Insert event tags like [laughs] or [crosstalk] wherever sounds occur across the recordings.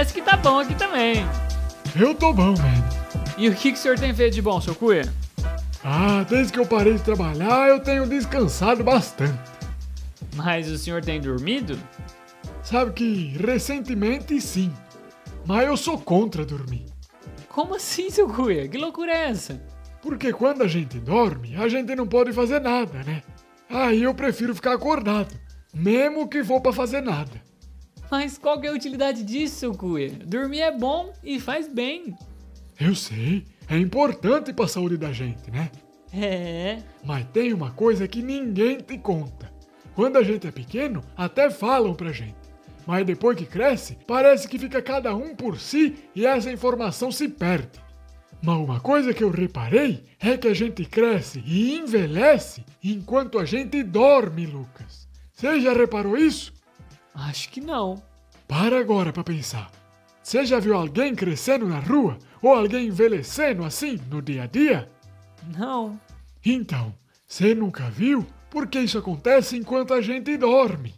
parece que tá bom aqui também. Eu tô bom, man. E o que, que o senhor tem feito de bom, seu cuia? Ah, desde que eu parei de trabalhar, eu tenho descansado bastante. Mas o senhor tem dormido? Sabe que recentemente sim, mas eu sou contra dormir. Como assim, seu cuia? Que loucura é essa? Porque quando a gente dorme, a gente não pode fazer nada, né? Aí eu prefiro ficar acordado, mesmo que for pra fazer nada. Mas qual que é a utilidade disso, cuia? Dormir é bom e faz bem. Eu sei, é importante pra saúde da gente, né? É. Mas tem uma coisa que ninguém te conta. Quando a gente é pequeno, até falam pra gente. Mas depois que cresce, parece que fica cada um por si e essa informação se perde. Mas uma coisa que eu reparei é que a gente cresce e envelhece enquanto a gente dorme, Lucas. Você já reparou isso? Acho que não. Para agora pra pensar. Você já viu alguém crescendo na rua ou alguém envelhecendo assim no dia a dia? Não. Então, você nunca viu? Porque isso acontece enquanto a gente dorme.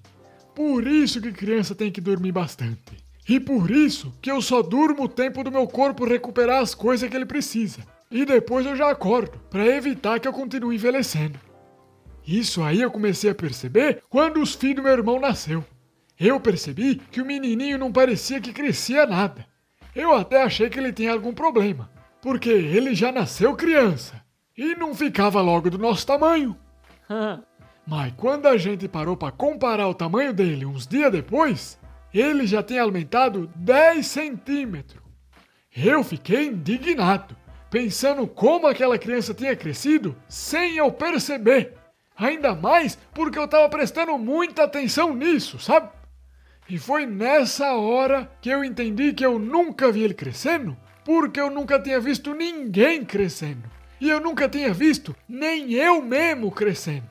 Por isso que criança tem que dormir bastante. E por isso que eu só durmo o tempo do meu corpo recuperar as coisas que ele precisa. E depois eu já acordo, para evitar que eu continue envelhecendo. Isso aí eu comecei a perceber quando os filhos do meu irmão nasceu. Eu percebi que o menininho não parecia que crescia nada. Eu até achei que ele tinha algum problema, porque ele já nasceu criança e não ficava logo do nosso tamanho. [laughs] Mas quando a gente parou para comparar o tamanho dele uns dias depois, ele já tinha aumentado 10 centímetros. Eu fiquei indignado, pensando como aquela criança tinha crescido sem eu perceber. Ainda mais porque eu estava prestando muita atenção nisso, sabe? E foi nessa hora que eu entendi que eu nunca vi ele crescendo, porque eu nunca tinha visto ninguém crescendo. E eu nunca tinha visto nem eu mesmo crescendo.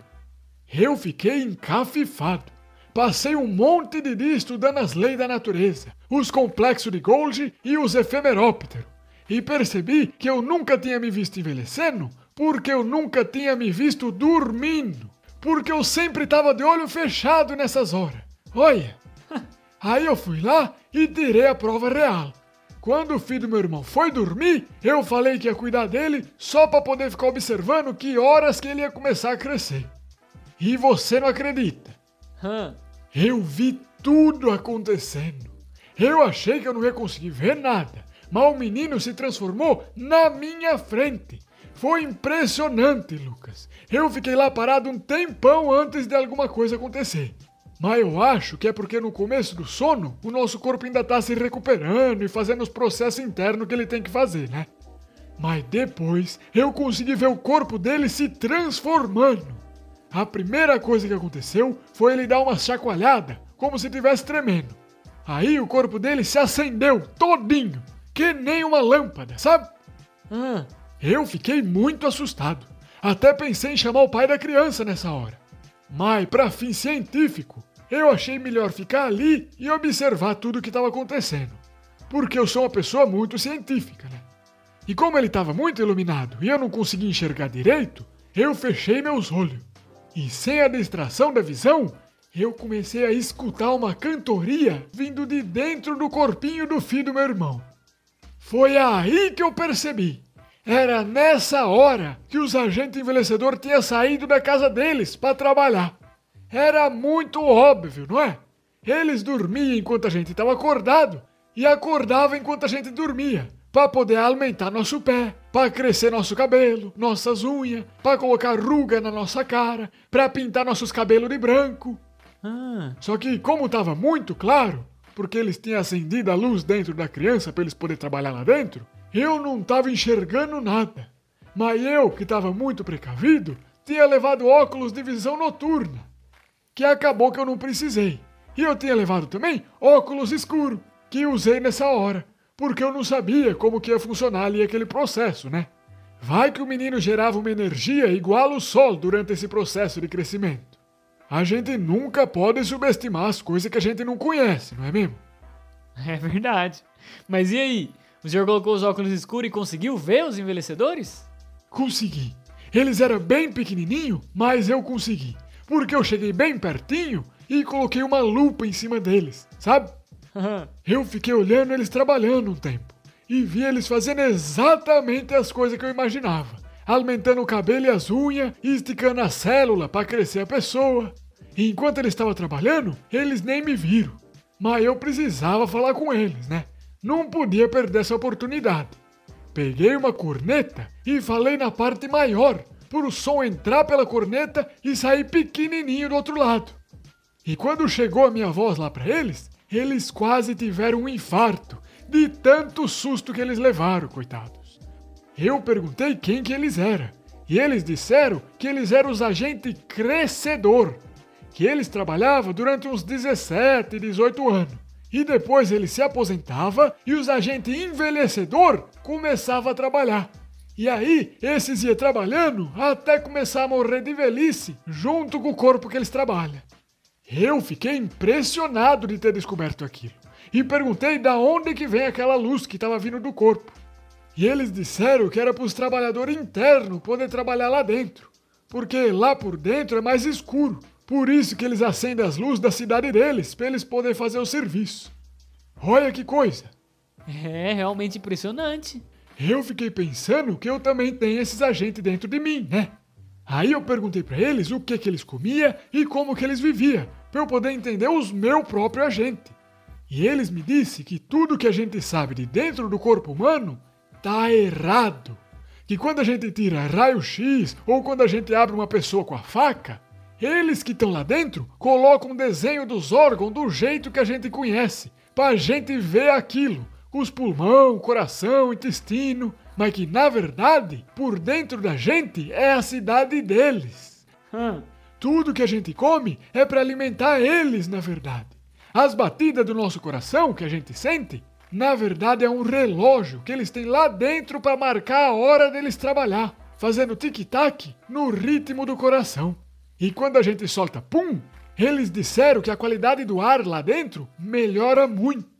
Eu fiquei encafifado. Passei um monte de dia estudando as leis da natureza, os complexos de Golgi e os efemerópteros. E percebi que eu nunca tinha me visto envelhecendo porque eu nunca tinha me visto dormindo. Porque eu sempre estava de olho fechado nessas horas. Olha, aí eu fui lá e tirei a prova real. Quando o filho do meu irmão foi dormir, eu falei que ia cuidar dele só para poder ficar observando que horas que ele ia começar a crescer. E você não acredita? Hã? Eu vi tudo acontecendo. Eu achei que eu não ia conseguir ver nada, mas o menino se transformou na minha frente. Foi impressionante, Lucas. Eu fiquei lá parado um tempão antes de alguma coisa acontecer. Mas eu acho que é porque no começo do sono o nosso corpo ainda tá se recuperando e fazendo os processos internos que ele tem que fazer, né? Mas depois eu consegui ver o corpo dele se transformando. A primeira coisa que aconteceu foi ele dar uma chacoalhada, como se estivesse tremendo. Aí o corpo dele se acendeu todinho, que nem uma lâmpada, sabe? Hã? Eu fiquei muito assustado. Até pensei em chamar o pai da criança nessa hora. Mas, para fim científico, eu achei melhor ficar ali e observar tudo o que estava acontecendo. Porque eu sou uma pessoa muito científica, né? E como ele estava muito iluminado e eu não conseguia enxergar direito, eu fechei meus olhos. E sem a distração da visão, eu comecei a escutar uma cantoria vindo de dentro do corpinho do filho do meu irmão. Foi aí que eu percebi. Era nessa hora que os agentes envelhecedor tinham saído da casa deles para trabalhar. Era muito óbvio, não é? Eles dormiam enquanto a gente estava acordado e acordavam enquanto a gente dormia, para poder aumentar nosso pé, para crescer nosso cabelo, nossas unhas, para colocar ruga na nossa cara, para pintar nossos cabelos de branco. Ah, Só que como estava muito claro, porque eles tinham acendido a luz dentro da criança para eles poderem trabalhar lá dentro, eu não estava enxergando nada. Mas eu, que estava muito precavido, tinha levado óculos de visão noturna, que acabou que eu não precisei. E eu tinha levado também óculos escuros, que usei nessa hora, porque eu não sabia como que ia funcionar ali aquele processo, né? Vai que o menino gerava uma energia igual ao sol durante esse processo de crescimento. A gente nunca pode subestimar as coisas que a gente não conhece, não é mesmo? é verdade. Mas e aí? O senhor colocou os óculos escuros e conseguiu ver os envelhecedores? Consegui. Eles eram bem pequenininho, mas eu consegui. Porque eu cheguei bem pertinho e coloquei uma lupa em cima deles, sabe? [laughs] Eu fiquei olhando eles trabalhando um tempo e vi eles fazendo exatamente as coisas que eu imaginava. Alimentando o cabelo e as unhas, e esticando a célula para crescer a pessoa. E enquanto eles estavam trabalhando, eles nem me viram. Mas eu precisava falar com eles, né? Não podia perder essa oportunidade. Peguei uma corneta e falei na parte maior, para o som entrar pela corneta e sair pequenininho do outro lado. E quando chegou a minha voz lá para eles, eles quase tiveram um infarto de tanto susto que eles levaram, coitados. Eu perguntei quem que eles eram, e eles disseram que eles eram os agentes crescedor, que eles trabalhavam durante uns 17, 18 anos. E depois ele se aposentava e os agentes envelhecedor começavam a trabalhar. E aí, esses iam trabalhando até começar a morrer de velhice, junto com o corpo que eles trabalham. Eu fiquei impressionado de ter descoberto aquilo e perguntei da onde que vem aquela luz que estava vindo do corpo. E eles disseram que era para os trabalhadores internos poder trabalhar lá dentro, porque lá por dentro é mais escuro. Por isso que eles acendem as luzes da cidade deles, para eles poderem fazer o serviço. Olha que coisa! É realmente impressionante. Eu fiquei pensando que eu também tenho esses agentes dentro de mim, né? Aí eu perguntei para eles o que que eles comia e como que eles viviam, para eu poder entender os meu próprio agente. E eles me disse que tudo que a gente sabe de dentro do corpo humano tá errado. Que quando a gente tira raio-x ou quando a gente abre uma pessoa com a faca, eles que estão lá dentro colocam um desenho dos órgãos do jeito que a gente conhece, pra gente ver aquilo, os pulmão, coração, intestino, mas que na verdade, por dentro da gente é a cidade deles. Hum. Tudo que a gente come é para alimentar eles, na verdade. As batidas do nosso coração que a gente sente, na verdade é um relógio que eles têm lá dentro para marcar a hora deles trabalhar, fazendo tic-tac no ritmo do coração. E quando a gente solta pum, eles disseram que a qualidade do ar lá dentro melhora muito.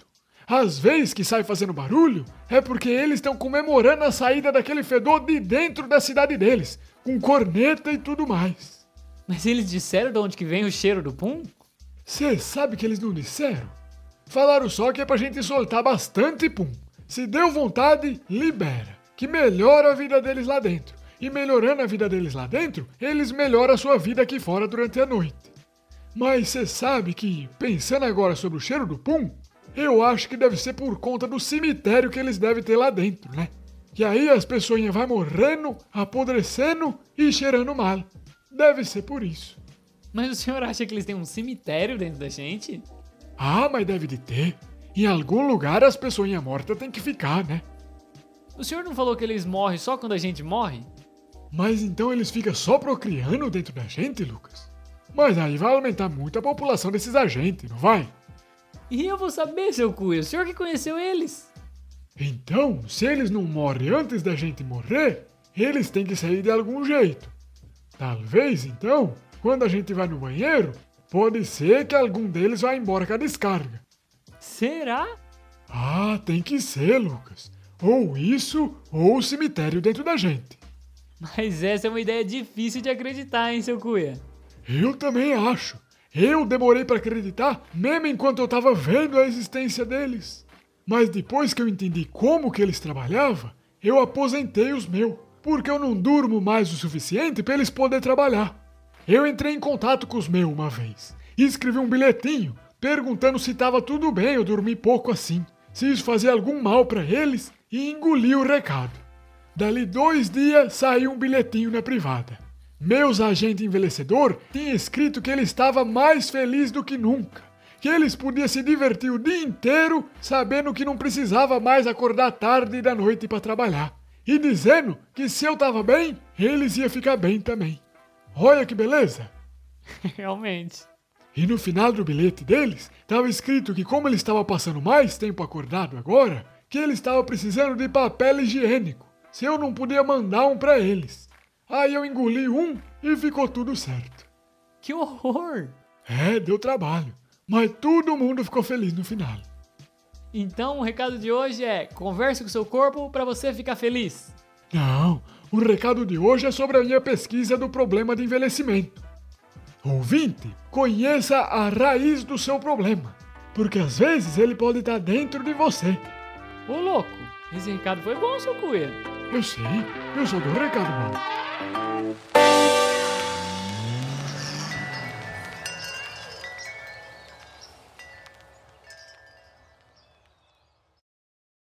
Às vezes que sai fazendo barulho, é porque eles estão comemorando a saída daquele fedor de dentro da cidade deles, com corneta e tudo mais. Mas eles disseram de onde que vem o cheiro do pum? Você sabe que eles não disseram? Falaram só que é pra gente soltar bastante pum. Se deu vontade, libera. Que melhora a vida deles lá dentro. E melhorando a vida deles lá dentro, eles melhoram a sua vida aqui fora durante a noite. Mas você sabe que, pensando agora sobre o cheiro do pum, eu acho que deve ser por conta do cemitério que eles devem ter lá dentro, né? Que aí as pessoas vão morrendo, apodrecendo e cheirando mal. Deve ser por isso. Mas o senhor acha que eles têm um cemitério dentro da gente? Ah, mas deve de ter. Em algum lugar as pessoas mortas têm que ficar, né? O senhor não falou que eles morrem só quando a gente morre? Mas então eles ficam só procriando dentro da gente, Lucas? Mas aí vai aumentar muito a população desses agentes, não vai? E eu vou saber, seu Cuia, o senhor que conheceu eles. Então, se eles não morrem antes da gente morrer, eles têm que sair de algum jeito. Talvez, então, quando a gente vai no banheiro, pode ser que algum deles vá embora com a descarga. Será? Ah, tem que ser, Lucas. Ou isso, ou o cemitério dentro da gente. Mas essa é uma ideia difícil de acreditar, hein, seu Cuia? Eu também acho. Eu demorei para acreditar, mesmo enquanto eu estava vendo a existência deles. Mas depois que eu entendi como que eles trabalhavam, eu aposentei os meus, porque eu não durmo mais o suficiente para eles poderem trabalhar. Eu entrei em contato com os meus uma vez e escrevi um bilhetinho perguntando se estava tudo bem eu dormir pouco assim, se isso fazia algum mal para eles e engoli o recado. Dali dois dias saiu um bilhetinho na privada. Meus agentes envelhecedor tinham escrito que ele estava mais feliz do que nunca, que eles podiam se divertir o dia inteiro sabendo que não precisava mais acordar tarde da noite para trabalhar, e dizendo que se eu estava bem, eles iam ficar bem também. Olha que beleza! [laughs] Realmente. E no final do bilhete deles, estava escrito que como ele estava passando mais tempo acordado agora, que ele estava precisando de papel higiênico, se eu não podia mandar um para eles. Aí eu engoli um e ficou tudo certo. Que horror! É, deu trabalho, mas todo mundo ficou feliz no final. Então o recado de hoje é: converse com seu corpo para você ficar feliz. Não, o recado de hoje é sobre a minha pesquisa do problema de envelhecimento. Ouvinte, conheça a raiz do seu problema. porque às vezes ele pode estar dentro de você. Ô louco, esse recado foi bom, seu coelho. Eu sei, eu só dou recado bom.